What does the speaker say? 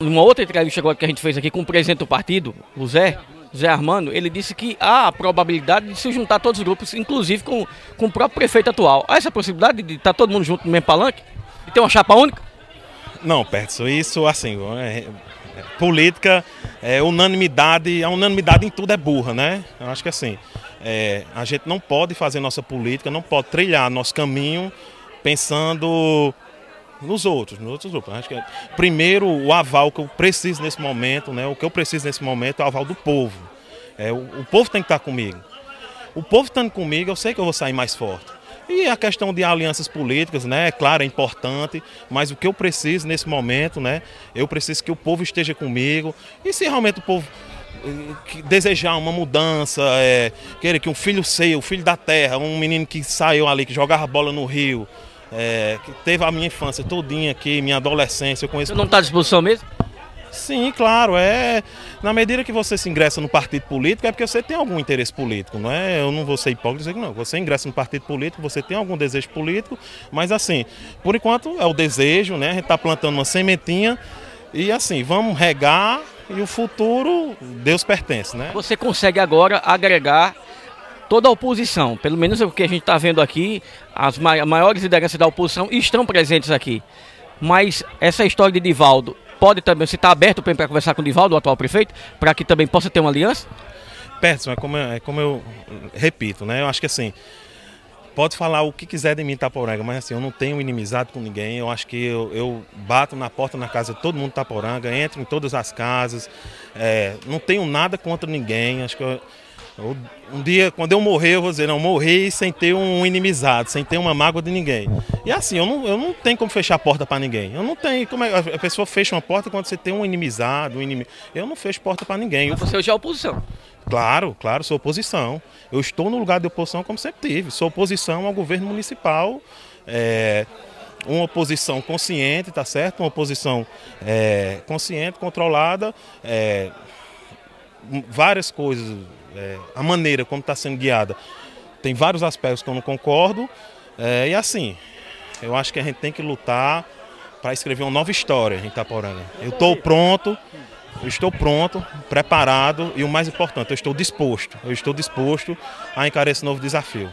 Numa outra entrevista agora que a gente fez aqui com o presidente do partido, o Zé, Zé Armando, ele disse que há a probabilidade de se juntar todos os grupos, inclusive com, com o próprio prefeito atual. Há essa possibilidade de estar todo mundo junto no mesmo palanque? E ter uma chapa única? Não, Pertson, isso assim, é, é, política, é, unanimidade, a unanimidade em tudo é burra, né? Eu acho que assim, é, a gente não pode fazer nossa política, não pode trilhar nosso caminho pensando nos outros, nos outros grupos. Acho que é, primeiro o aval que eu preciso nesse momento, né? O que eu preciso nesse momento é o aval do povo. É, o, o povo tem que estar comigo. O povo estando comigo, eu sei que eu vou sair mais forte. E a questão de alianças políticas, né? É claro, é importante, mas o que eu preciso nesse momento, né? Eu preciso que o povo esteja comigo. E se realmente o povo eh, desejar uma mudança, é, querer que um filho seu, o filho da terra, um menino que saiu ali, que jogava bola no rio, é, que teve a minha infância todinha aqui, minha adolescência, eu conheço. Você não está à disposição mesmo? Sim, claro, é. Na medida que você se ingressa no partido político, é porque você tem algum interesse político, não é? Eu não vou ser hipócrita dizer que não. Você ingressa no partido político, você tem algum desejo político, mas assim, por enquanto é o desejo, né? A gente está plantando uma sementinha e assim, vamos regar e o futuro, Deus pertence, né? Você consegue agora agregar toda a oposição, pelo menos é o que a gente está vendo aqui, as maiores lideranças da oposição estão presentes aqui. Mas essa história de Divaldo pode também, você está aberto para conversar com o Divaldo, o atual prefeito, para que também possa ter uma aliança? Perto, é como, é como eu repito, né? Eu acho que assim, pode falar o que quiser de mim, Itaporanga, mas assim, eu não tenho inimizado com ninguém. Eu acho que eu, eu bato na porta na casa de todo mundo de Itaporanga, entro em todas as casas, é, não tenho nada contra ninguém. Acho que eu, um dia, quando eu morrer, eu vou dizer, não, morri sem ter um inimizado, sem ter uma mágoa de ninguém. E assim, eu não, eu não tenho como fechar a porta para ninguém. Eu não tenho. Como é, a pessoa fecha uma porta quando você tem um inimizado, um inimigo. Eu não fecho porta para ninguém. Mas você hoje é oposição. Claro, claro, sou oposição. Eu estou no lugar de oposição como sempre tive. Sou oposição ao governo municipal. É, uma oposição consciente, tá certo? Uma oposição é, consciente, controlada. É, várias coisas é, a maneira como está sendo guiada tem vários aspectos que eu não concordo. É, e assim, eu acho que a gente tem que lutar para escrever uma nova história em Itaporanga. Eu estou pronto, eu estou pronto, preparado e o mais importante, eu estou disposto. Eu estou disposto a encarar esse novo desafio.